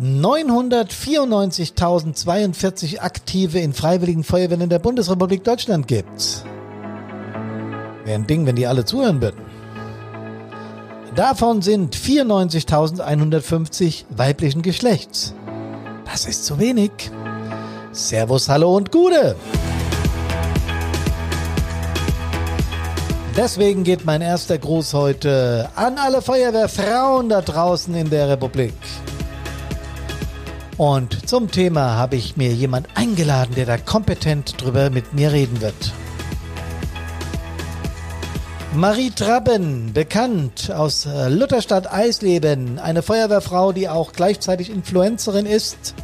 994.042 Aktive in Freiwilligen Feuerwehren in der Bundesrepublik Deutschland gibt. Wäre ein Ding, wenn die alle zuhören würden. Davon sind 94.150 weiblichen Geschlechts. Das ist zu wenig. Servus, hallo und Gude. Deswegen geht mein erster Gruß heute an alle Feuerwehrfrauen da draußen in der Republik. Und zum Thema habe ich mir jemand eingeladen, der da kompetent drüber mit mir reden wird. Marie Trabben, bekannt aus äh, Lutherstadt Eisleben, eine Feuerwehrfrau, die auch gleichzeitig Influencerin ist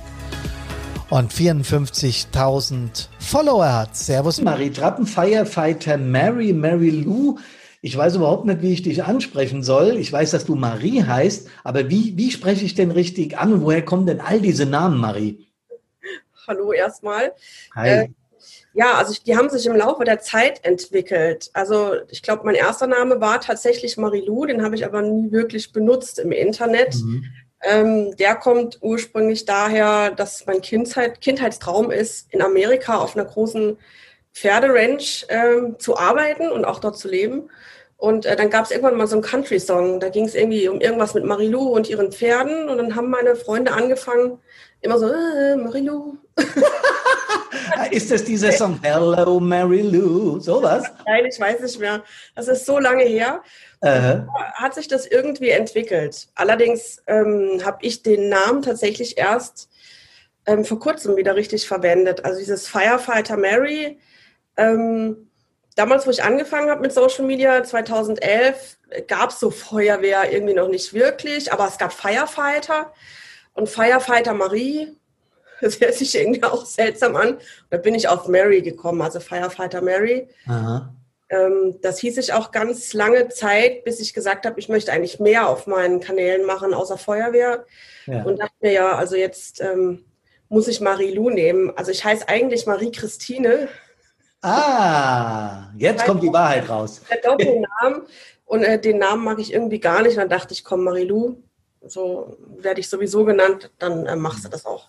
und 54.000 Follower hat. Servus Marie Trappen, Firefighter Mary, Mary Lou. Ich weiß überhaupt nicht, wie ich dich ansprechen soll. Ich weiß, dass du Marie heißt, aber wie, wie spreche ich denn richtig an und woher kommen denn all diese Namen, Marie? Hallo erstmal. Hi. Äh, ja, also die haben sich im Laufe der Zeit entwickelt. Also ich glaube, mein erster Name war tatsächlich Marilou, den habe ich aber nie wirklich benutzt im Internet. Mhm. Ähm, der kommt ursprünglich daher, dass mein Kindheit, Kindheitstraum ist, in Amerika auf einer großen Pferderanch ähm, zu arbeiten und auch dort zu leben. Und äh, dann gab es irgendwann mal so einen Country-Song. Da ging es irgendwie um irgendwas mit Marilou und ihren Pferden. Und dann haben meine Freunde angefangen, immer so, äh, Marilou. ist das dieser Song Hello Mary Lou? Sowas? Nein, ich weiß nicht mehr. Das ist so lange her. Uh Hat sich das irgendwie entwickelt. Allerdings ähm, habe ich den Namen tatsächlich erst ähm, vor kurzem wieder richtig verwendet. Also dieses Firefighter Mary. Ähm, damals, wo ich angefangen habe mit Social Media, 2011, gab es so Feuerwehr irgendwie noch nicht wirklich, aber es gab Firefighter und Firefighter Marie das hört sich irgendwie auch seltsam an. Da bin ich auf Mary gekommen, also Firefighter Mary. Ähm, das hieß ich auch ganz lange Zeit, bis ich gesagt habe, ich möchte eigentlich mehr auf meinen Kanälen machen, außer Feuerwehr. Ja. Und dachte mir, ja, also jetzt ähm, muss ich Marie-Lou nehmen. Also ich heiße eigentlich Marie-Christine. Ah, jetzt kommt die Wahrheit raus. Der Doppelnamen. Und äh, den Namen mag ich irgendwie gar nicht. Und dann dachte ich, komm, Marie-Lou, so werde ich sowieso genannt, dann äh, machst du das auch.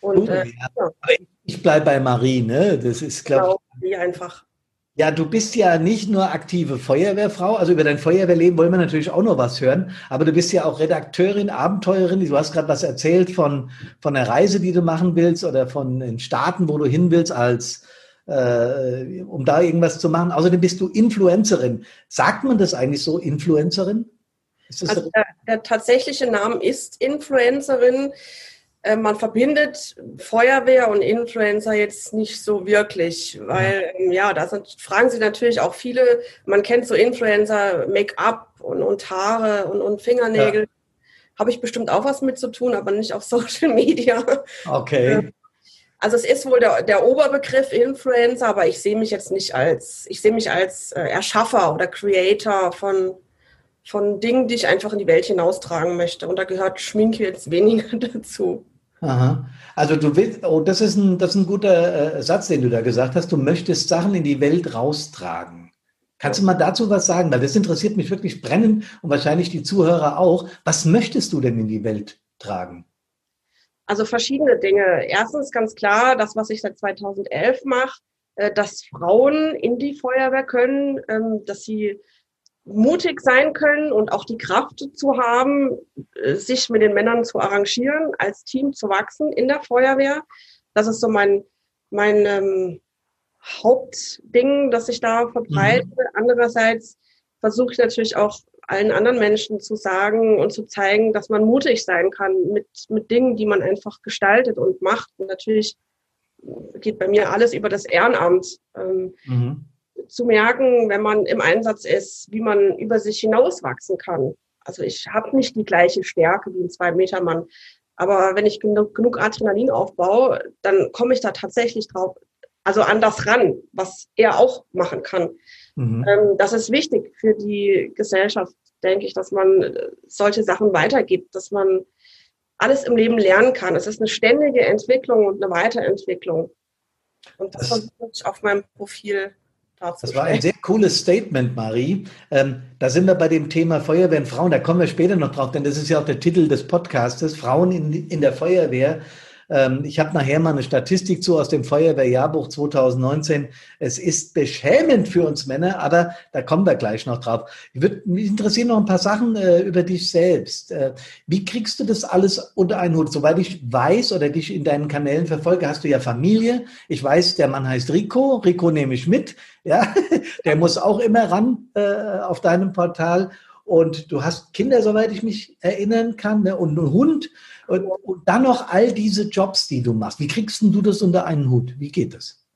Und, äh, ja. Ich bleibe bei Marie, ne? Das ist, glaube ich. Genau, einfach. Ja, du bist ja nicht nur aktive Feuerwehrfrau, also über dein Feuerwehrleben wollen wir natürlich auch noch was hören, aber du bist ja auch Redakteurin, Abenteurerin. Du hast gerade was erzählt von, von der Reise, die du machen willst oder von den Staaten, wo du hin willst, als äh, um da irgendwas zu machen. Außerdem bist du Influencerin. Sagt man das eigentlich so, Influencerin? also der, der tatsächliche Name ist Influencerin. Äh, man verbindet Feuerwehr und Influencer jetzt nicht so wirklich, weil ähm, ja, da fragen sie natürlich auch viele, man kennt so Influencer, Make-up und, und Haare und, und Fingernägel. Ja. Habe ich bestimmt auch was mit zu tun, aber nicht auf Social Media. Okay. Also es ist wohl der, der Oberbegriff Influencer, aber ich sehe mich jetzt nicht als, ich sehe mich als äh, Erschaffer oder Creator von, von Dingen, die ich einfach in die Welt hinaustragen möchte. Und da gehört Schminke jetzt weniger dazu. Aha. Also du willst, oh, das ist ein, das ist ein guter äh, Satz, den du da gesagt hast. Du möchtest Sachen in die Welt raustragen. Kannst du mal dazu was sagen? Weil das interessiert mich wirklich brennend und wahrscheinlich die Zuhörer auch. Was möchtest du denn in die Welt tragen? Also verschiedene Dinge. Erstens ganz klar, das, was ich seit 2011 mache, äh, dass Frauen in die Feuerwehr können, ähm, dass sie mutig sein können und auch die Kraft zu haben, äh, sich mit den Männern zu arrangieren, als Team zu wachsen in der Feuerwehr. Das ist so mein, mein ähm, Hauptding, das ich da verbreite. Mhm. Andererseits versuche ich natürlich auch allen anderen Menschen zu sagen und zu zeigen, dass man mutig sein kann mit, mit Dingen, die man einfach gestaltet und macht. Und natürlich geht bei mir alles über das Ehrenamt. Ähm, mhm zu merken, wenn man im Einsatz ist, wie man über sich hinauswachsen kann. Also ich habe nicht die gleiche Stärke wie ein Zwei-Meter-Mann. Aber wenn ich genug, genug Adrenalin aufbaue, dann komme ich da tatsächlich drauf, also an das ran, was er auch machen kann. Mhm. Ähm, das ist wichtig für die Gesellschaft, denke ich, dass man solche Sachen weitergibt, dass man alles im Leben lernen kann. Es ist eine ständige Entwicklung und eine Weiterentwicklung. Und das, das versuche ich auf meinem Profil Das war ein sehr cooles Statement, Marie. Ähm, da sind wir bei dem Thema Feuerwehr und Frauen. Da kommen wir später noch drauf, denn das ist ja auch der Titel des Podcastes, Frauen in, in der Feuerwehr. Ähm, ich habe nachher mal eine Statistik zu aus dem Feuerwehrjahrbuch 2019. Es ist beschämend für uns Männer, aber da kommen wir gleich noch drauf. Ich würde mich interessieren noch ein paar Sachen äh, über dich selbst. Äh, wie kriegst du das alles unter einen Hut? Soweit ich weiß oder dich in deinen Kanälen verfolge, hast du ja Familie. Ich weiß, der Mann heißt Rico. Rico nehme ich mit. Ja, der muss auch immer ran äh, auf deinem Portal. Und du hast Kinder, soweit ich mich erinnern kann, ne? und einen Hund. Und, und, dann noch all diese Jobs, die du machst. Wie kriegst du das unter einen Hut? Wie geht das?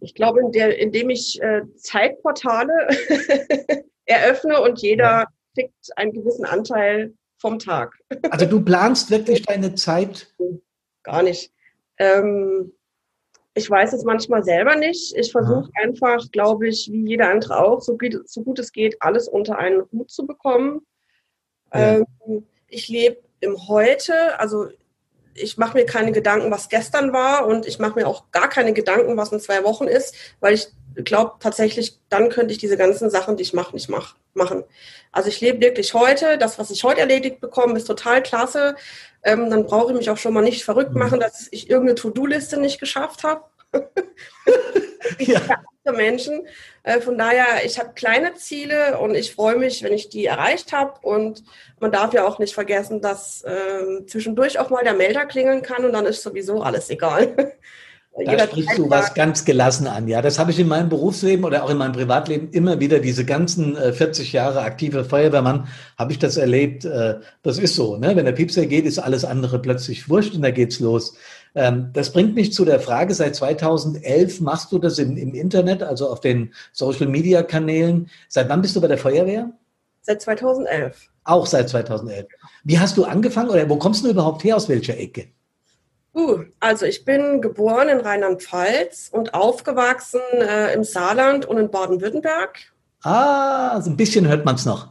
Ich glaube, in der, indem ich äh, Zeitportale eröffne und jeder ja. kriegt einen gewissen Anteil vom Tag. Also du planst wirklich deine Zeit? Gar nicht. Ähm, ich weiß es manchmal selber nicht. Ich versuche einfach, glaube ich, wie jeder andere auch, so gut, so gut, es geht, alles unter einen Hut zu bekommen. Ja. Ähm, ich lebe im Heute, also ich mache mir keine Gedanken, was gestern war und ich mache mir auch gar keine Gedanken, was in zwei Wochen ist, weil ich glaube tatsächlich, dann könnte ich diese ganzen Sachen, die ich mache, nicht mach, machen. Also ich lebe wirklich heute. Das, was ich heute erledigt bekomme, ist total klasse. Ähm, dann brauche ich mich auch schon mal nicht verrückt mhm. machen, dass ich irgendeine To-Do-Liste nicht geschafft habe. ja. Menschen. Äh, von daher, ich habe kleine Ziele und ich freue mich, wenn ich die erreicht habe. Und man darf ja auch nicht vergessen, dass äh, zwischendurch auch mal der Melder klingeln kann und dann ist sowieso alles egal. Da sprichst du was ganz gelassen an. Ja, das habe ich in meinem Berufsleben oder auch in meinem Privatleben immer wieder. Diese ganzen äh, 40 Jahre aktive Feuerwehrmann habe ich das erlebt. Äh, das ist so. Ne? Wenn der Piepser geht, ist alles andere plötzlich wurscht und da geht's los. Ähm, das bringt mich zu der Frage, seit 2011 machst du das im, im Internet, also auf den Social-Media-Kanälen. Seit wann bist du bei der Feuerwehr? Seit 2011. Auch seit 2011. Wie hast du angefangen oder wo kommst du überhaupt her, aus welcher Ecke? Uh, also ich bin geboren in Rheinland-Pfalz und aufgewachsen äh, im Saarland und in Baden-Württemberg. Ah, so ein bisschen hört man es noch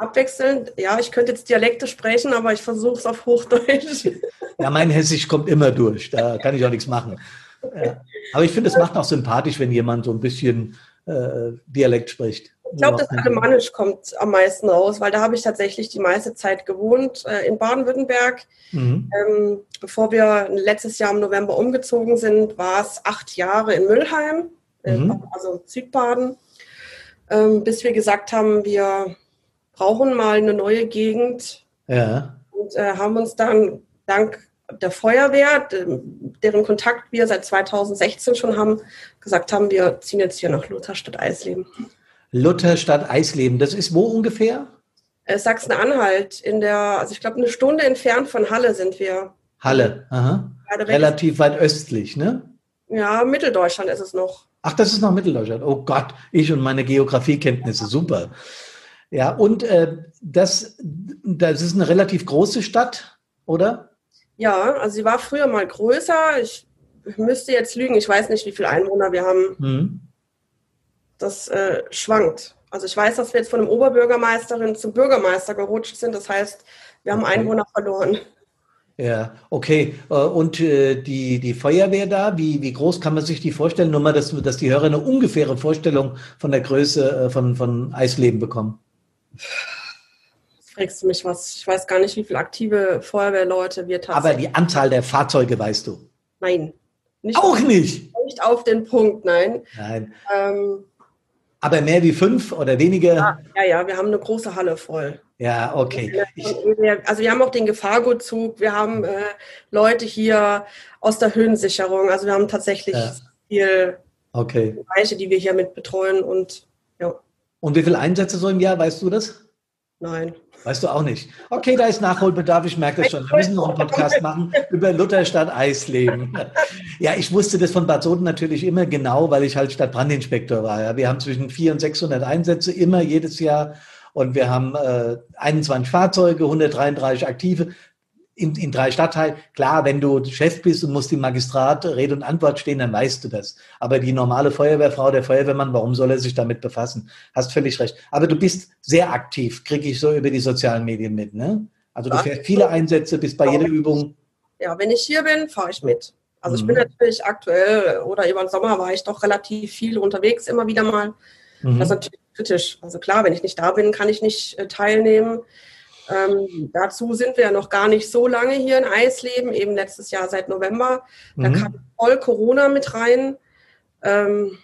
abwechselnd. Ja, ich könnte jetzt Dialekte sprechen, aber ich versuche es auf Hochdeutsch. Ja, mein Hessisch kommt immer durch. Da kann ich auch nichts machen. Ja. Aber ich finde, es macht auch sympathisch, wenn jemand so ein bisschen äh, Dialekt spricht. Ich glaube, das Alemannisch kommt am meisten raus, weil da habe ich tatsächlich die meiste Zeit gewohnt äh, in Baden-Württemberg. Mhm. Ähm, bevor wir letztes Jahr im November umgezogen sind, war es acht Jahre in Müllheim, äh, mhm. also Südbaden, ähm, bis wir gesagt haben, wir brauchen mal eine neue Gegend. Ja. Und äh, haben uns dann dank der Feuerwehr, deren Kontakt wir seit 2016 schon haben, gesagt haben, wir ziehen jetzt hier nach Lutherstadt Eisleben. Lutherstadt Eisleben, das ist wo ungefähr? Äh, Sachsen-Anhalt, in der, also ich glaube, eine Stunde entfernt von Halle sind wir. Halle, aha. Relativ weit östlich, ne? Ja, Mitteldeutschland ist es noch. Ach, das ist noch Mitteldeutschland. Oh Gott, ich und meine Geografiekenntnisse, super. Ja, und äh, das, das ist eine relativ große Stadt, oder? Ja, also sie war früher mal größer. Ich müsste jetzt lügen, ich weiß nicht, wie viele Einwohner wir haben. Mhm. Das äh, schwankt. Also ich weiß, dass wir jetzt von dem Oberbürgermeisterin zum Bürgermeister gerutscht sind. Das heißt, wir haben. Einwohner verloren. Ja, okay. Äh, und äh, die, die Feuerwehr da, wie, wie groß kann man sich die vorstellen? Nur mal, dass, dass die Hörer eine ungefähre Vorstellung von der Größe äh, von, von Eisleben bekommen. Jetzt fragst du mich was. Ich weiß gar nicht, wie viele aktive Feuerwehrleute wir tatsächlich Aber die Anzahl der Fahrzeuge weißt du? Nein. Nicht Auch auf, nicht? Nicht auf den Punkt, nein. Nein. Ähm, aber mehr wie fünf oder weniger? Ja, ja, ja, wir haben eine große Halle voll. Ja, okay. Also wir haben auch den Gefahrgutzug, wir haben äh, Leute hier aus der Höhensicherung. Also wir haben tatsächlich ja. viel okay. Bereiche, die wir hier mit betreuen und ja. Und wie viele Einsätze so im Jahr, weißt du das? Nein. Weißt du auch nicht. Okay, da ist Nachholbedarf, ich merke das schon. Wir müssen noch einen Podcast machen über Lutherstadt Eisleben. Ja, ich wusste das von Bad Soden natürlich immer genau, weil ich halt Stadtbrandinspektor war. Ja. Wir haben zwischen 400 und 600 Einsätze immer jedes Jahr und wir haben äh, 21 Fahrzeuge, 133 aktive in, in drei Stadtteilen. Klar, wenn du Chef bist und musst im Magistrat Rede und Antwort stehen, dann weißt du das. Aber die normale Feuerwehrfrau, der Feuerwehrmann, warum soll er sich damit befassen? Hast völlig recht. Aber du bist sehr aktiv, kriege ich so über die sozialen Medien mit, ne? Also du fährst viele Einsätze, bist bei jeder Übung. Ja, wenn ich hier bin, fahre ich mit. Also mhm. ich bin natürlich aktuell oder über den Sommer war ich doch relativ viel unterwegs, immer wieder mal. Mhm. Das ist natürlich kritisch. Also klar, wenn ich nicht da bin, kann ich nicht äh, teilnehmen. Ähm, dazu sind wir ja noch gar nicht so lange hier in Eisleben, eben letztes Jahr seit November. Da mhm. kam voll Corona mit rein. Ähm,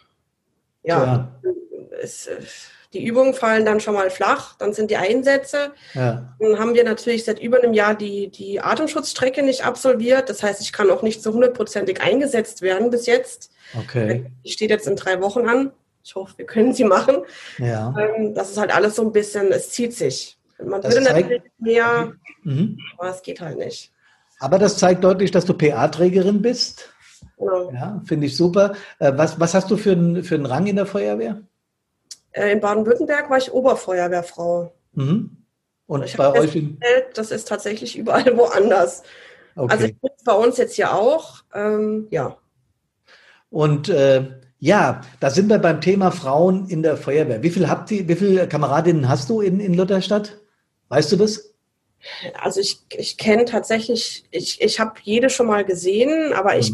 ja. Es, äh, die Übungen fallen dann schon mal flach, dann sind die Einsätze. Ja. Dann haben wir natürlich seit über einem Jahr die, die Atemschutzstrecke nicht absolviert. Das heißt, ich kann auch nicht so hundertprozentig eingesetzt werden bis jetzt. Okay. Die steht jetzt in drei Wochen an. Ich hoffe, wir können sie machen. Ja. Ähm, das ist halt alles so ein bisschen, es zieht sich. Man das würde natürlich mehr, mhm. aber es geht halt nicht. Aber das zeigt deutlich, dass du PA-Trägerin bist. Genau. Ja, finde ich super. Äh, was, was hast du für einen, für einen Rang in der Feuerwehr? Äh, in Baden-Württemberg war ich Oberfeuerwehrfrau. Mhm. Und ich bei euch in das ist tatsächlich überall woanders. Okay. Also bei uns jetzt hier auch, ähm, ja. Und äh, ja, da sind wir beim Thema Frauen in der Feuerwehr. Wie viel habt ihr, wie viele Kameradinnen hast du in, in Lutherstadt? Weißt du das? Also ich, ich kenne tatsächlich, ich, ich habe jede schon mal gesehen, aber mhm. ich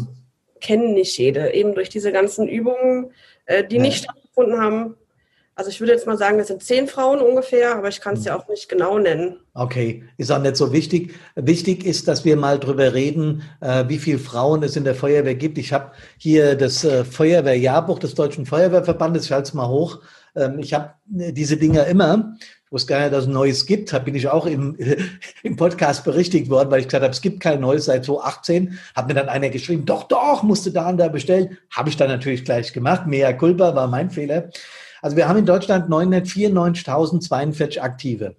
kenne nicht jede, eben durch diese ganzen Übungen, äh, die ja. nicht stattgefunden haben. Also ich würde jetzt mal sagen, es sind zehn Frauen ungefähr, aber ich kann es mhm. ja auch nicht genau nennen. Okay, ist auch nicht so wichtig. Wichtig ist, dass wir mal drüber reden, äh, wie viele Frauen es in der Feuerwehr gibt. Ich habe hier das äh, Feuerwehrjahrbuch des Deutschen Feuerwehrverbandes, ich halte es mal hoch. Ähm, ich habe diese Dinger immer. Ich wusste gar nicht, es ein neues gibt. Da bin ich auch im, im Podcast berichtigt worden, weil ich gesagt habe, es gibt kein neues seit 2018. Hat mir dann einer geschrieben, doch, doch, musste da und da bestellen. Habe ich dann natürlich gleich gemacht. Mea culpa war mein Fehler. Also wir haben in Deutschland 994.042 Aktive.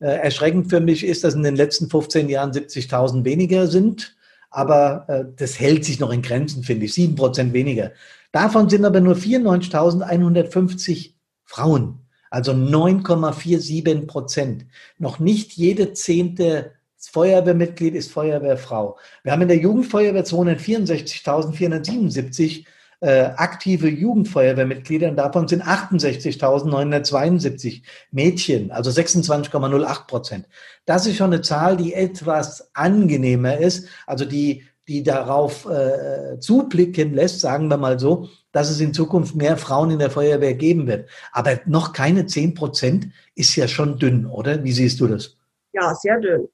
Äh, erschreckend für mich ist, dass in den letzten 15 Jahren 70.000 weniger sind. Aber äh, das hält sich noch in Grenzen, finde ich. 7 Prozent weniger. Davon sind aber nur 94.150 Frauen. Also 9,47 Prozent. Noch nicht jede zehnte Feuerwehrmitglied ist Feuerwehrfrau. Wir haben in der Jugendfeuerwehr 264.477 äh, aktive Jugendfeuerwehrmitglieder und davon sind 68.972 Mädchen, also 26,08 Prozent. Das ist schon eine Zahl, die etwas angenehmer ist, also die, die darauf äh, zublicken lässt, sagen wir mal so, dass es in Zukunft mehr Frauen in der Feuerwehr geben wird. Aber noch keine 10 Prozent ist ja schon dünn, oder? Wie siehst du das? Ja, sehr dünn.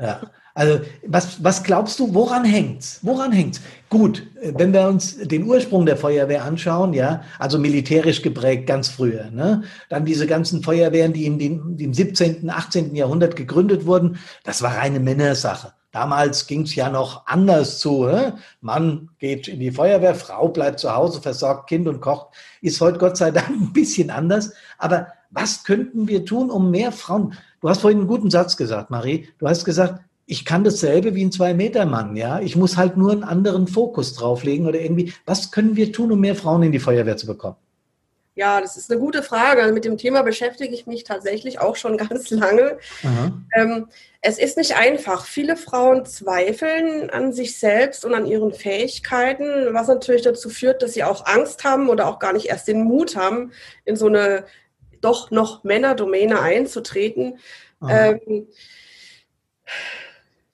Ja. Also was, was glaubst du, woran hängt's? Woran hängt's? Gut, wenn wir uns den Ursprung der Feuerwehr anschauen, ja, also militärisch geprägt ganz früher, ne? dann diese ganzen Feuerwehren, die im, im 17., 18. Jahrhundert gegründet wurden, das war reine Männersache. Damals ging's ja noch anders zu. Ne? Mann geht in die Feuerwehr, Frau bleibt zu Hause, versorgt Kind und kocht. Ist heute Gott sei Dank ein bisschen anders. Aber was könnten wir tun, um mehr Frauen? Du hast vorhin einen guten Satz gesagt, Marie. Du hast gesagt, ich kann dasselbe wie ein Zwei-Meter-Mann, ja. Ich muss halt nur einen anderen Fokus drauflegen oder irgendwie. Was können wir tun, um mehr Frauen in die Feuerwehr zu bekommen? Ja, das ist eine gute Frage. Mit dem Thema beschäftige ich mich tatsächlich auch schon ganz lange. Ähm, es ist nicht einfach. Viele Frauen zweifeln an sich selbst und an ihren Fähigkeiten, was natürlich dazu führt, dass sie auch Angst haben oder auch gar nicht erst den Mut haben, in so eine doch noch Männerdomäne einzutreten. Ähm,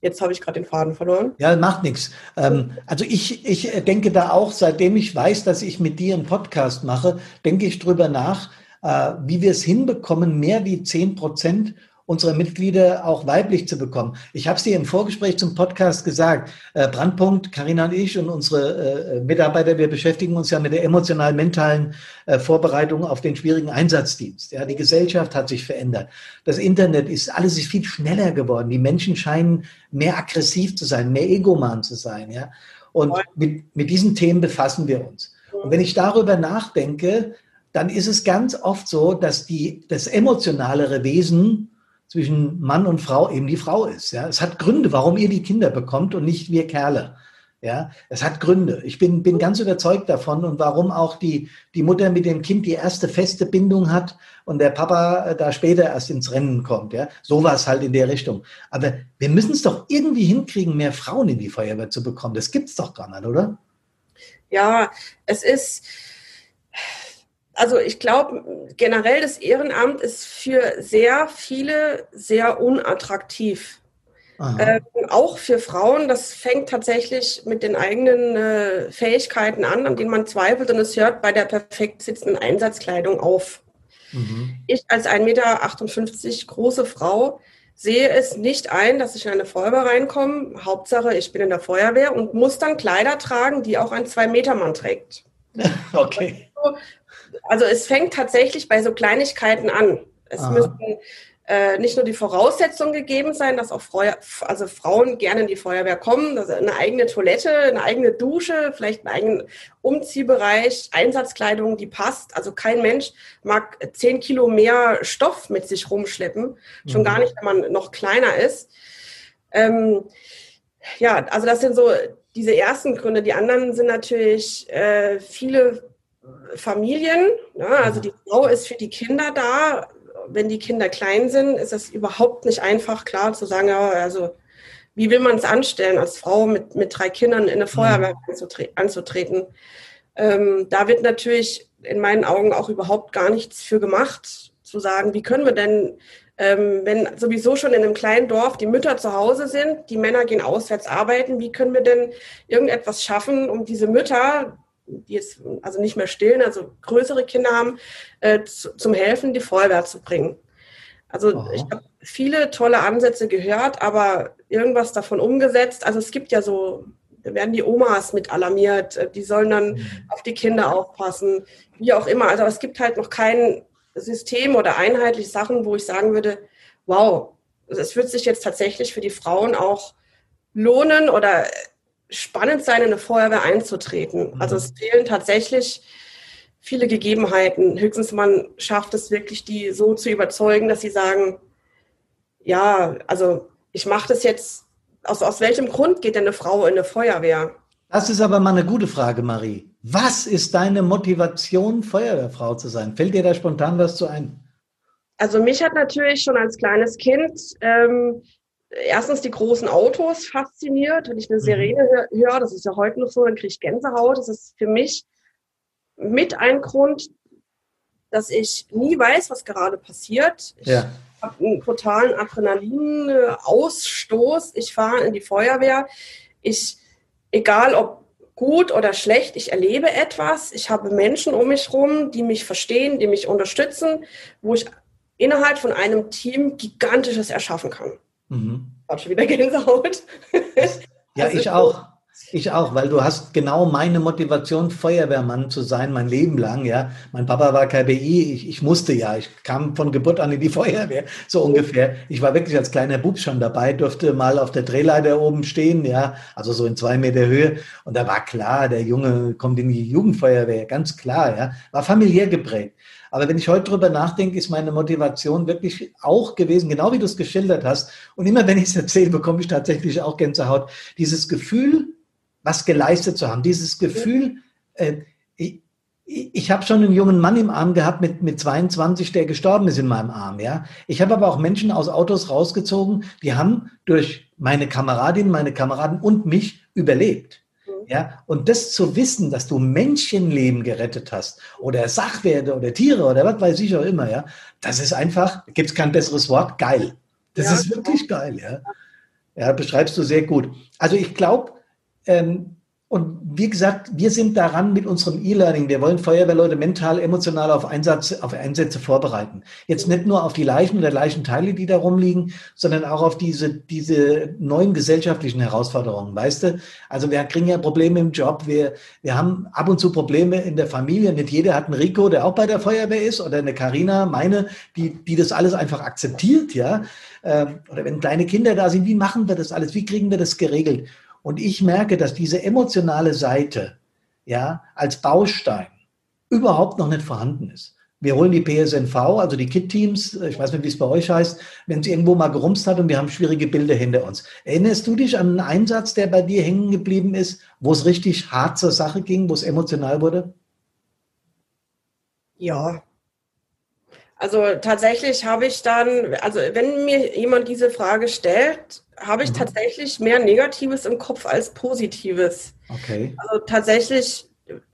Jetzt habe ich gerade den Faden verloren. Ja, macht nichts. Ähm, also ich, ich denke da auch, seitdem ich weiß, dass ich mit dir einen Podcast mache, denke ich drüber nach, äh, wie wir es hinbekommen, mehr wie zehn Prozent unsere Mitglieder auch weiblich zu bekommen. Ich habe es dir im Vorgespräch zum Podcast gesagt. Äh, Brandpunkt, Karina und ich und unsere äh, Mitarbeiter, wir beschäftigen uns ja mit der emotional-mentalen äh, Vorbereitung auf den schwierigen Einsatzdienst. Ja, die Gesellschaft hat sich verändert. Das Internet ist, alles ist viel schneller geworden. Die Menschen scheinen mehr aggressiv zu sein, mehr egoman zu sein. Ja, und mit, mit diesen Themen befassen wir uns. Und wenn ich darüber nachdenke, dann ist es ganz oft so, dass die, das emotionalere Wesen zwischen Mann und Frau eben die Frau ist. Ja, es hat Gründe, warum ihr die Kinder bekommt und nicht wir Kerle. Ja, es hat Gründe. Ich bin, bin ganz überzeugt davon und warum auch die, die Mutter mit dem Kind die erste feste Bindung hat und der Papa äh, da später erst ins Rennen kommt. Ja, sowas halt in der Richtung. Aber wir müssen es doch irgendwie hinkriegen, mehr Frauen in die Feuerwehr zu bekommen. Das gibt's doch gar nicht, oder? Ja, es ist, also ich glaube, generell das Ehrenamt ist für sehr viele sehr unattraktiv. Ähm, auch für Frauen, das fängt tatsächlich mit den eigenen äh, Fähigkeiten an, an denen man zweifelt und es hört bei der perfekt sitzenden Einsatzkleidung auf. Mhm. Ich als 1,58 Meter große Frau sehe es nicht ein, dass ich in eine Feuerwehr reinkomme. Hauptsache, ich bin in der Feuerwehr und muss dann Kleider tragen, die auch ein Zwei-Meter-Mann trägt. Okay. Also es fängt tatsächlich bei so Kleinigkeiten an. Es Aha. müssen äh, nicht nur die Voraussetzungen gegeben sein, dass auch Freuer, also Frauen gerne in die Feuerwehr kommen, also eine eigene Toilette, eine eigene Dusche, vielleicht einen eigenen Umziehbereich, Einsatzkleidung, die passt. Also kein Mensch mag zehn Kilo mehr Stoff mit sich rumschleppen, schon mhm. gar nicht, wenn man noch kleiner ist. Ähm, ja, also das sind so diese ersten Gründe. Die anderen sind natürlich äh, viele Familien. Ne? also die Frau ist für die Kinder da wenn die Kinder klein sind, ist es überhaupt nicht einfach, klar zu sagen, ja, also wie will man es anstellen, als Frau mit, mit drei Kindern in eine mhm. Feuerwehr mhm. anzutreten. Ähm, da wird natürlich in meinen Augen auch überhaupt gar nichts für gemacht, zu sagen, wie können wir denn, ähm, wenn sowieso schon in einem kleinen Dorf die Mütter zu Hause sind, die Männer gehen auswärts arbeiten, wie können wir denn irgendetwas schaffen, um diese Mütter, die jetzt also nicht mehr stillen, also größere Kinder haben, äh, zu, zum Helfen die Feuerwehr zu bringen. Also Aha. ich habe viele tolle Ansätze gehört, aber irgendwas davon umgesetzt. Also es gibt ja so, da werden die Omas mit alarmiert, äh, die sollen dann mhm. auf die Kinder aufpassen, wie auch immer. Also es gibt halt noch kein System oder einheitliche Sachen, wo ich sagen würde, wow, es wird sich jetzt tatsächlich für die Frauen auch lohnen oder spannend sein, in eine Feuerwehr einzutreten. Mhm. Also es fehlen tatsächlich viele Gegebenheiten. Höchstens man schafft es wirklich, die so zu überzeugen, dass sie sagen, ja, also ich mache das jetzt, aus, aus welchem Grund geht denn eine Frau in eine Feuerwehr? Das ist aber mal eine gute Frage, Marie. Was ist deine Motivation, Feuerwehrfrau zu sein? Fällt dir da spontan was zu ein? Also mich hat natürlich schon als kleines Kind ähm, erstens die großen Autos fasziniert. Wenn ich eine mhm. Sirene höre, das ist ja heute noch so, dann kriege ich Gänsehaut. Das ist für mich mit ein Grund, dass ich nie weiß, was gerade passiert. Ich ja. habe einen totalen Adrenalinausstoß. Ich fahre in die Feuerwehr. Ich, egal ob gut oder schlecht, ich erlebe etwas. Ich habe Menschen um mich herum, die mich verstehen, die mich unterstützen, wo ich innerhalb von einem Team Gigantisches erschaffen kann. Mhm. Hat schon wieder Gänsehaut. Ja, also ich auch. Ich auch, weil du hast genau meine Motivation, Feuerwehrmann zu sein, mein Leben lang, ja. Mein Papa war KBI, ich, ich musste ja, ich kam von Geburt an in die Feuerwehr, so ungefähr. Ich war wirklich als kleiner Bub schon dabei, durfte mal auf der Drehleiter oben stehen, ja, also so in zwei Meter Höhe. Und da war klar, der Junge kommt in die Jugendfeuerwehr, ganz klar, ja. War familiär geprägt. Aber wenn ich heute drüber nachdenke, ist meine Motivation wirklich auch gewesen, genau wie du es geschildert hast. Und immer wenn ich es erzähle, bekomme ich tatsächlich auch Gänsehaut. Dieses Gefühl, was geleistet zu haben, dieses Gefühl, äh, ich, ich habe schon einen jungen Mann im Arm gehabt mit, mit 22, der gestorben ist in meinem Arm, ja. Ich habe aber auch Menschen aus Autos rausgezogen, die haben durch meine Kameradin, meine Kameraden und mich überlebt. Ja, und das zu wissen, dass du Menschenleben gerettet hast oder Sachwerte oder Tiere oder was weiß ich auch immer, ja, das ist einfach, gibt es kein besseres Wort, geil. Das ja. ist wirklich geil, ja. Ja, beschreibst du sehr gut. Also ich glaube, ähm, und wie gesagt, wir sind daran mit unserem E-Learning. Wir wollen Feuerwehrleute mental, emotional auf, Einsatz, auf Einsätze vorbereiten. Jetzt nicht nur auf die Leichen oder Leichenteile, die da rumliegen, sondern auch auf diese, diese neuen gesellschaftlichen Herausforderungen. Weißt du? Also wir kriegen ja Probleme im Job. Wir, wir haben ab und zu Probleme in der Familie. Nicht jeder hat einen Rico, der auch bei der Feuerwehr ist oder eine Karina, meine, die, die das alles einfach akzeptiert, ja. Ähm, oder wenn kleine Kinder da sind, wie machen wir das alles? Wie kriegen wir das geregelt? Und ich merke, dass diese emotionale Seite ja als Baustein überhaupt noch nicht vorhanden ist. Wir holen die PSNV, also die KIT-Teams, ich weiß nicht, wie es bei euch heißt, wenn es irgendwo mal gerumst hat und wir haben schwierige Bilder hinter uns. Erinnerst du dich an einen Einsatz, der bei dir hängen geblieben ist, wo es richtig hart zur Sache ging, wo es emotional wurde? Ja. Also tatsächlich habe ich dann, also wenn mir jemand diese Frage stellt, habe ich mhm. tatsächlich mehr Negatives im Kopf als Positives. Okay. Also tatsächlich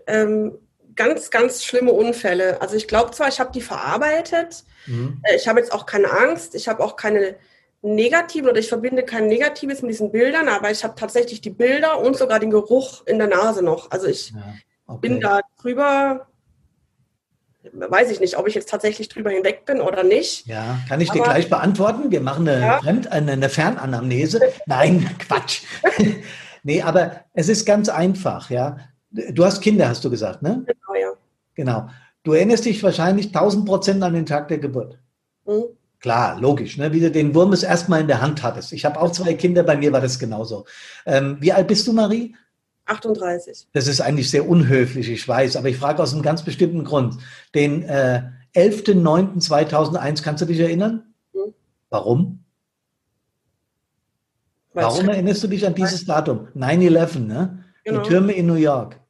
ähm, ganz, ganz schlimme Unfälle. Also ich glaube zwar, ich habe die verarbeitet. Mhm. Äh, ich habe jetzt auch keine Angst. Ich habe auch keine Negativen oder ich verbinde kein Negatives mit diesen Bildern, aber ich habe tatsächlich die Bilder und sogar den Geruch in der Nase noch. Also ich ja, okay. bin da drüber, weiß ich nicht, ob ich jetzt tatsächlich drüber hinweg bin oder nicht. Ja, kann ich aber, dir gleich beantworten. Wir machen eine, ja. Fremd, eine, Fernanamnese. Nein, Quatsch. nee, aber es ist ganz einfach, ja. Du hast Kinder, hast du gesagt, ne? Genau, ja. Genau. Du erinnerst dich wahrscheinlich 1000 Prozent an den Tag der Geburt. Mhm. Klar, logisch, ne? wie du den Wurm es erstmal in der Hand hattest. Ich habe auch zwei Kinder, bei mir war das genauso. Ähm, wie alt bist du, Marie? 38. Das ist eigentlich sehr unhöflich, ich weiß, aber ich frage aus einem ganz bestimmten Grund. Den äh, 11.09.2001, kannst du dich erinnern? Hm. Warum? Weiß Warum erinnerst du dich an dieses Datum? 9-11, ne? Genau. Die Türme in New York.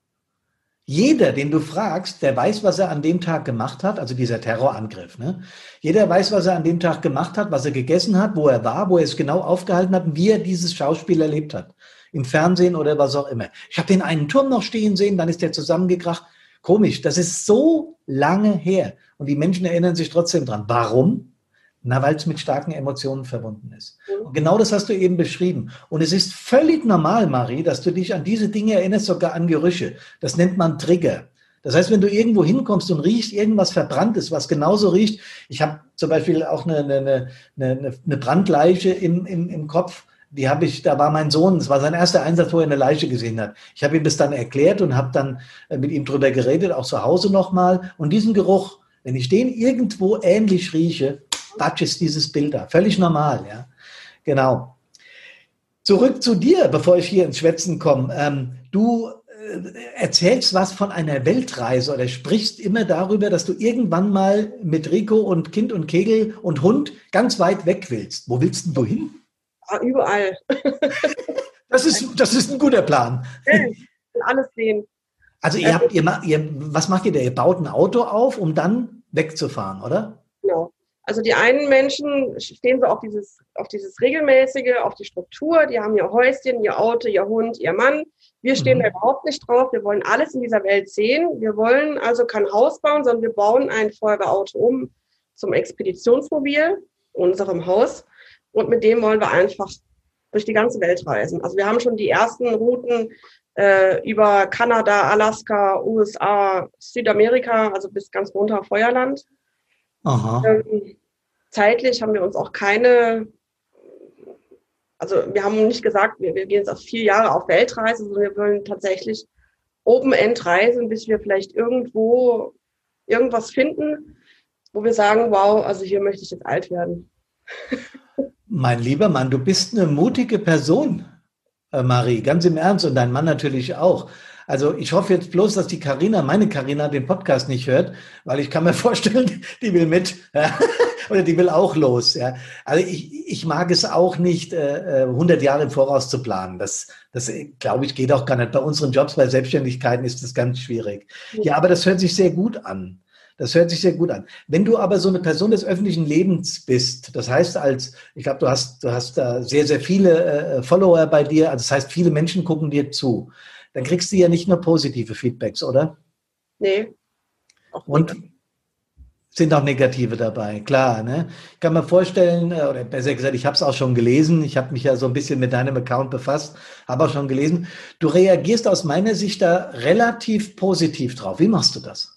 Jeder, den du fragst, der weiß, was er an dem Tag gemacht hat, also dieser Terrorangriff. Ne? Jeder weiß, was er an dem Tag gemacht hat, was er gegessen hat, wo er war, wo er es genau aufgehalten hat, wie er dieses Schauspiel erlebt hat. Im Fernsehen oder was auch immer. Ich habe den einen Turm noch stehen sehen, dann ist der zusammengekracht. Komisch, das ist so lange her. Und die Menschen erinnern sich trotzdem dran. Warum? Na, weil es mit starken Emotionen verbunden ist. Und genau das hast du eben beschrieben. Und es ist völlig normal, Marie, dass du dich an diese Dinge erinnerst, sogar an Gerüche. Das nennt man Trigger. Das heißt, wenn du irgendwo hinkommst und riechst irgendwas Verbranntes, was genauso riecht, ich habe zum Beispiel auch eine, eine, eine, eine Brandleiche im, im, im Kopf, die habe ich, da war mein Sohn, es war sein erster Einsatz, wo er eine Leiche gesehen hat. Ich habe ihm das dann erklärt und habe dann äh, mit ihm drüber geredet, auch zu Hause nochmal. Und diesen Geruch, wenn ich den irgendwo ähnlich rieche, Batsch ist dieses Bild da. Völlig normal, ja. Genau. Zurück zu dir, bevor ich hier ins Schwätzen komme. Ähm, du äh, erzählst was von einer Weltreise oder sprichst immer darüber, dass du irgendwann mal mit Rico und Kind und Kegel und Hund ganz weit weg willst. Wo willst denn du hin? Ah, überall. das, ist, das ist ein guter Plan. Alles sehen. Also ihr habt, ihr, ihr, was macht ihr da? Ihr baut ein Auto auf, um dann wegzufahren, oder? Genau. Also die einen Menschen stehen so auf dieses, auf dieses regelmäßige, auf die Struktur, die haben ihr Häuschen, ihr Auto, ihr Hund, ihr Mann. Wir stehen mhm. da überhaupt nicht drauf. Wir wollen alles in dieser Welt sehen. Wir wollen also kein Haus bauen, sondern wir bauen ein Feuerwehrauto um zum Expeditionsmobil, unserem Haus. Und mit dem wollen wir einfach durch die ganze Welt reisen. Also wir haben schon die ersten Routen äh, über Kanada, Alaska, USA, Südamerika, also bis ganz runter Feuerland. Ähm, zeitlich haben wir uns auch keine, also wir haben nicht gesagt, wir, wir gehen jetzt auf vier Jahre auf Weltreise, sondern wir wollen tatsächlich Open-End reisen, bis wir vielleicht irgendwo irgendwas finden, wo wir sagen, wow, also hier möchte ich jetzt alt werden. Mein lieber Mann, du bist eine mutige Person, äh, Marie, ganz im Ernst und dein Mann natürlich auch. Also ich hoffe jetzt bloß, dass die Karina, meine Karina, den Podcast nicht hört, weil ich kann mir vorstellen, die will mit ja, oder die will auch los. Ja. Also ich, ich mag es auch nicht, äh, 100 äh, Jahre im Voraus zu planen. Das, das glaube ich, geht auch gar nicht. Bei unseren Jobs, bei Selbstständigkeiten ist das ganz schwierig. Ja, aber das hört sich sehr gut an. Das hört sich sehr gut an. Wenn du aber so eine Person des öffentlichen Lebens bist, das heißt als, ich glaube, du hast, du hast da sehr, sehr viele äh, Follower bei dir, also das heißt, viele Menschen gucken dir zu dann kriegst du ja nicht nur positive Feedbacks, oder? Nee. Und sind auch negative dabei, klar. Ne? Ich kann mir vorstellen, äh, oder besser gesagt, ich habe es auch schon gelesen, ich habe mich ja so ein bisschen mit deinem Account befasst, habe auch schon gelesen. Du reagierst aus meiner Sicht da relativ positiv drauf. Wie machst du das?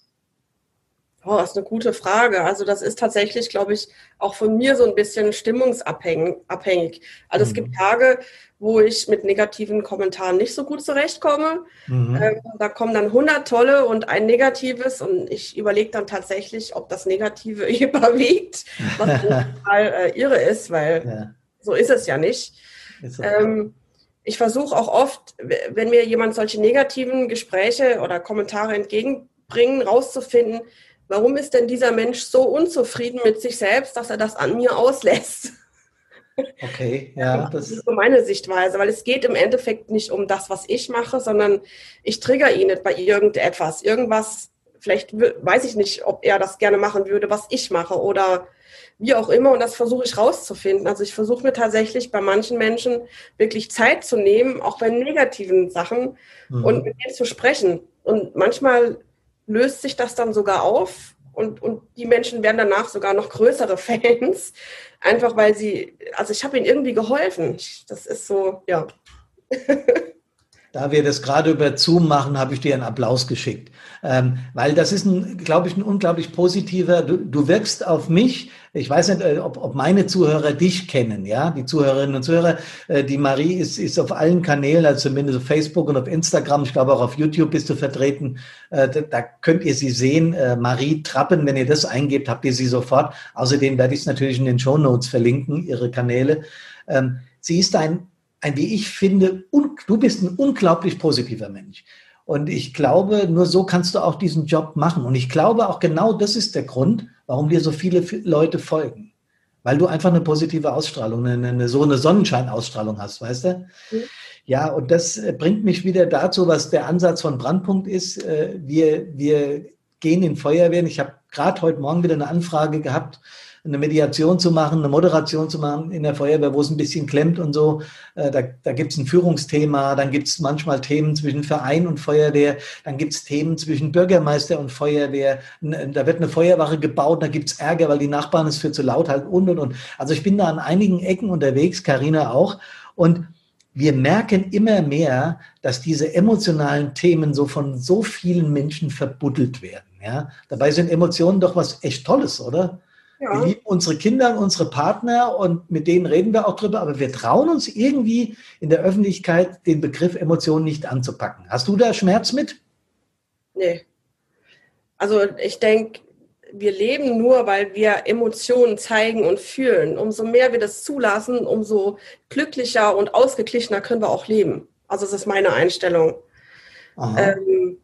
Oh, das ist eine gute Frage. Also das ist tatsächlich, glaube ich, auch von mir so ein bisschen stimmungsabhängig. Also mhm. es gibt Tage, wo ich mit negativen Kommentaren nicht so gut zurechtkomme. Mhm. Ähm, da kommen dann 100 tolle und ein negatives und ich überlege dann tatsächlich, ob das Negative überwiegt, was total äh, irre ist, weil ja. so ist es ja nicht. Ähm, ich versuche auch oft, wenn mir jemand solche negativen Gespräche oder Kommentare entgegenbringen, rauszufinden, warum ist denn dieser Mensch so unzufrieden mit sich selbst, dass er das an mir auslässt. Okay, ja. Das, ist so meine Sichtweise, weil es geht im Endeffekt nicht um das, was ich mache, sondern ich trigger ihn nicht bei irgendetwas. Irgendwas, vielleicht weiß ich nicht, ob er das gerne machen würde, was ich mache oder wie auch immer. Und das versuche ich rauszufinden. Also ich versuche mir tatsächlich bei manchen Menschen wirklich Zeit zu nehmen, auch bei negativen Sachen mhm. und mit denen zu sprechen. Und manchmal löst sich das dann sogar auf und, und die Menschen werden danach sogar noch größere Fans, einfach weil sie, also ich habe ihnen irgendwie geholfen. Das ist so, ja. Da wir das gerade über Zoom machen, habe ich dir einen Applaus geschickt. Ähm, weil das ist, ein, glaube ich, ein unglaublich positiver, du, du wirkst auf mich, ich weiß nicht, äh, ob, ob meine Zuhörer dich kennen, ja, die Zuhörerinnen und Zuhörer. Äh, die Marie ist, ist auf allen Kanälen, also zumindest auf Facebook und auf Instagram, ich glaube auch auf YouTube bist du vertreten. Äh, da, da könnt ihr sie sehen. Äh, Marie Trappen, wenn ihr das eingebt, habt ihr sie sofort. Außerdem werde ich es natürlich in den Show Notes verlinken, ihre Kanäle. Ähm, sie ist ein ein, wie ich finde, du bist ein unglaublich positiver Mensch. Und ich glaube, nur so kannst du auch diesen Job machen. Und ich glaube auch genau das ist der Grund, warum dir so viele Leute folgen. Weil du einfach eine positive Ausstrahlung, eine, eine so eine Sonnenscheinausstrahlung hast, weißt du? Mhm. Ja, und das äh, bringt mich wieder dazu, was der Ansatz von Brandpunkt ist. Äh, wir, wir gehen in Feuerwehren. Ich habe gerade heute Morgen wieder eine Anfrage gehabt eine Mediation zu machen, eine Moderation zu machen in der Feuerwehr, wo es ein bisschen klemmt und so. Äh, da, da gibt es ein Führungsthema, dann gibt es manchmal Themen zwischen Verein und Feuerwehr, dann gibt es Themen zwischen Bürgermeister und Feuerwehr. Da wird eine Feuerwache gebaut, da gibt es Ärger, weil die Nachbarn es für zu laut halten und und und. Also ich bin da an einigen Ecken unterwegs, Karina auch. Und wir merken immer mehr, dass diese emotionalen Themen so von so vielen Menschen verbuddelt werden. Ja? Dabei sind Emotionen doch was echt Tolles, oder? Ja. Wir lieben unsere Kinder und unsere Partner und mit denen reden wir auch drüber, aber wir trauen uns irgendwie in der Öffentlichkeit den Begriff Emotionen nicht anzupacken. Hast du da Schmerz mit? Nee. Also ich denke, wir leben nur, weil wir Emotionen zeigen und fühlen. Umso mehr wir das zulassen, umso glücklicher und ausgeglichener können wir auch leben. Also das ist meine Einstellung. Ähm,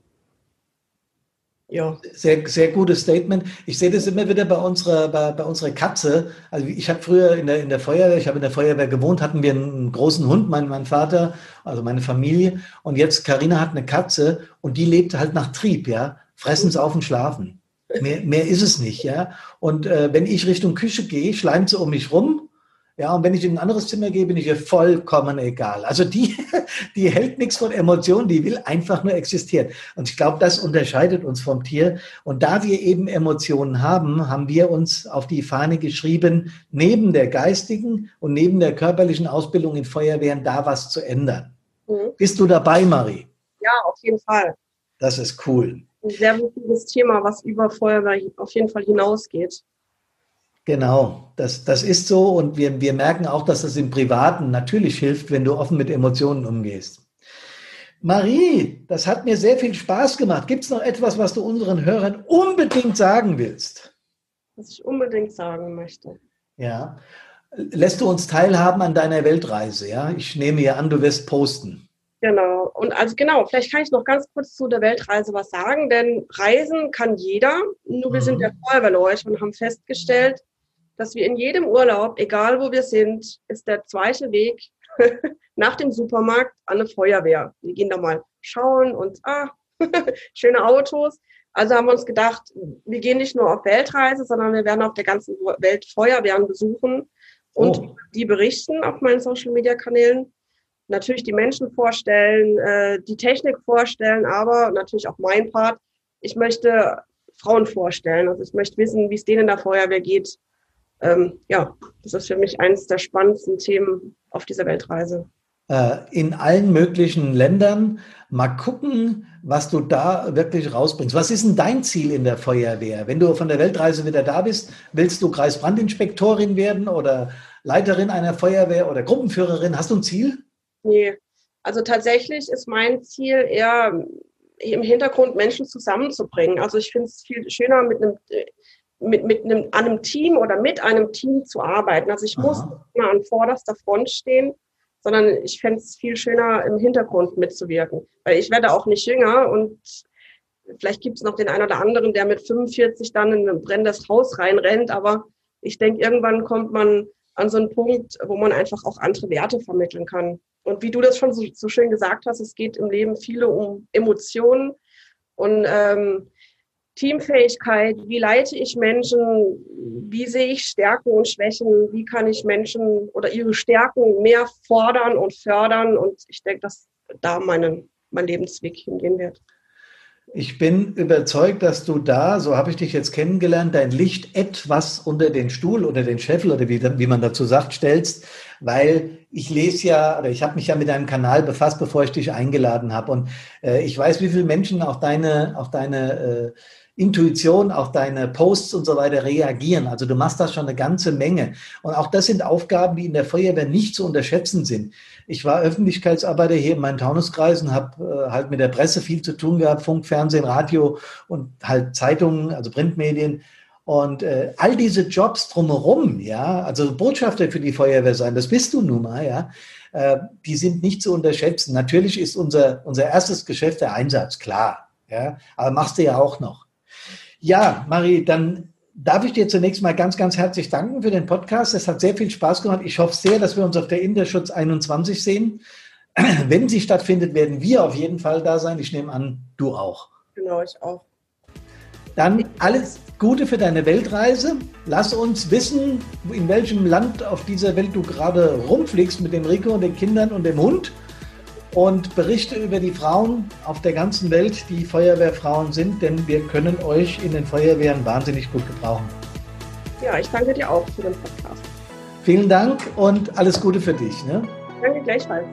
ja. Sehr, sehr gutes Statement. Ich sehe das immer wieder bei unserer, bei, bei unserer Katze. Also ich habe früher in der, in der Feuerwehr, ich habe in der Feuerwehr gewohnt, hatten wir einen großen Hund, mein, mein Vater, also meine Familie. Und jetzt, Karina hat eine Katze und die lebt halt nach Trieb, ja. Fressen, saufen, schlafen. Mehr, mehr ist es nicht, ja. Und äh, wenn ich Richtung Küche gehe, schleimt sie um mich rum ja, und wenn ich in ein anderes Zimmer gehe, bin ich ihr vollkommen egal. Also die, die hält nichts von Emotionen, die will einfach nur existieren. Und ich glaube, das unterscheidet uns vom Tier. Und da wir eben Emotionen haben, haben wir uns auf die Fahne geschrieben, neben der geistigen und neben der körperlichen Ausbildung in Feuerwehren da was zu ändern. Mhm. Bist du dabei, Marie? Ja, auf jeden Fall. Das ist cool. Ein sehr wichtiges Thema, was über Feuerwehr auf jeden Fall hinausgeht. Genau, das, das ist so und wir, wir merken auch, dass es im Privaten natürlich hilft, wenn du offen mit Emotionen umgehst. Marie, das hat mir sehr viel Spaß gemacht. Gibt es noch etwas, was du unseren Hörern unbedingt sagen willst? Was ich unbedingt sagen möchte. Ja. Lässt du uns teilhaben an deiner Weltreise? Ja, ich nehme ja an, du wirst posten. Genau. Und also genau, vielleicht kann ich noch ganz kurz zu der Weltreise was sagen, denn Reisen kann jeder. Nur wir mhm. sind ja Feuerwehrleute und haben festgestellt, dass wir in jedem Urlaub, egal wo wir sind, ist der zweite Weg nach dem Supermarkt an eine Feuerwehr. Wir gehen da mal schauen und ah, schöne Autos. Also haben wir uns gedacht, wir gehen nicht nur auf Weltreise, sondern wir werden auf der ganzen Welt Feuerwehren besuchen und oh. die berichten auf meinen Social Media Kanälen. Natürlich die Menschen vorstellen, äh, die Technik vorstellen, aber natürlich auch mein Part. Ich möchte Frauen vorstellen. Also ich möchte wissen, wie es denen in der Feuerwehr geht, ähm, ja, das ist für mich eines der spannendsten Themen auf dieser Weltreise. Äh, in allen möglichen Ländern. Mal gucken, was du da wirklich rausbringst. Was ist denn dein Ziel in der Feuerwehr? Wenn du von der Weltreise wieder da bist, willst du Kreisbrandinspektorin werden oder Leiterin einer Feuerwehr oder Gruppenführerin? Hast du ein Ziel? Nee, also tatsächlich ist mein Ziel eher im Hintergrund Menschen zusammenzubringen. Also ich finde es viel schöner mit einem mit, mit einem, an einem Team oder mit einem Team zu arbeiten. Also ich Aha. muss nicht immer an vorderster Front stehen, sondern ich fände es viel schöner, im Hintergrund mitzuwirken. Weil ich werde auch nicht jünger und vielleicht gibt es noch den einen oder anderen, der mit 45 dann in ein brennendes Haus reinrennt, aber ich denke, irgendwann kommt man an so einen Punkt, wo man einfach auch andere Werte vermitteln kann. Und wie du das schon so, so schön gesagt hast, es geht im Leben viele um Emotionen und ähm, Teamfähigkeit, wie leite ich Menschen, wie sehe ich Stärken und Schwächen, wie kann ich Menschen oder ihre Stärken mehr fordern und fördern. Und ich denke, dass da meine, mein Lebensweg hingehen wird. Ich bin überzeugt, dass du da, so habe ich dich jetzt kennengelernt, dein Licht etwas unter den Stuhl oder den Scheffel oder wie, wie man dazu sagt, stellst, weil ich lese ja oder ich habe mich ja mit deinem Kanal befasst, bevor ich dich eingeladen habe. Und äh, ich weiß, wie viele Menschen auf deine, auf deine äh, Intuition, auf deine Posts und so weiter reagieren. Also du machst da schon eine ganze Menge. Und auch das sind Aufgaben, die in der Feuerwehr nicht zu unterschätzen sind. Ich war Öffentlichkeitsarbeiter hier in meinen Taunuskreisen, habe äh, halt mit der Presse viel zu tun gehabt, Funk, Fernsehen, Radio und halt Zeitungen, also Printmedien. Und äh, all diese Jobs drumherum, ja, also Botschafter für die Feuerwehr sein, das bist du nun mal, ja, äh, die sind nicht zu unterschätzen. Natürlich ist unser, unser erstes Geschäft der Einsatz, klar, ja, aber machst du ja auch noch. Ja, Marie, dann darf ich dir zunächst mal ganz, ganz herzlich danken für den Podcast. Es hat sehr viel Spaß gemacht. Ich hoffe sehr, dass wir uns auf der Interschutz 21 sehen. Wenn sie stattfindet, werden wir auf jeden Fall da sein. Ich nehme an, du auch. Genau, ich auch. Dann alles Gute für deine Weltreise. Lass uns wissen, in welchem Land auf dieser Welt du gerade rumfliegst mit dem Rico und den Kindern und dem Hund und berichte über die Frauen auf der ganzen Welt, die Feuerwehrfrauen sind, denn wir können euch in den Feuerwehren wahnsinnig gut gebrauchen. Ja, ich danke dir auch für den Podcast. Vielen Dank und alles Gute für dich. Ne? Danke gleichfalls.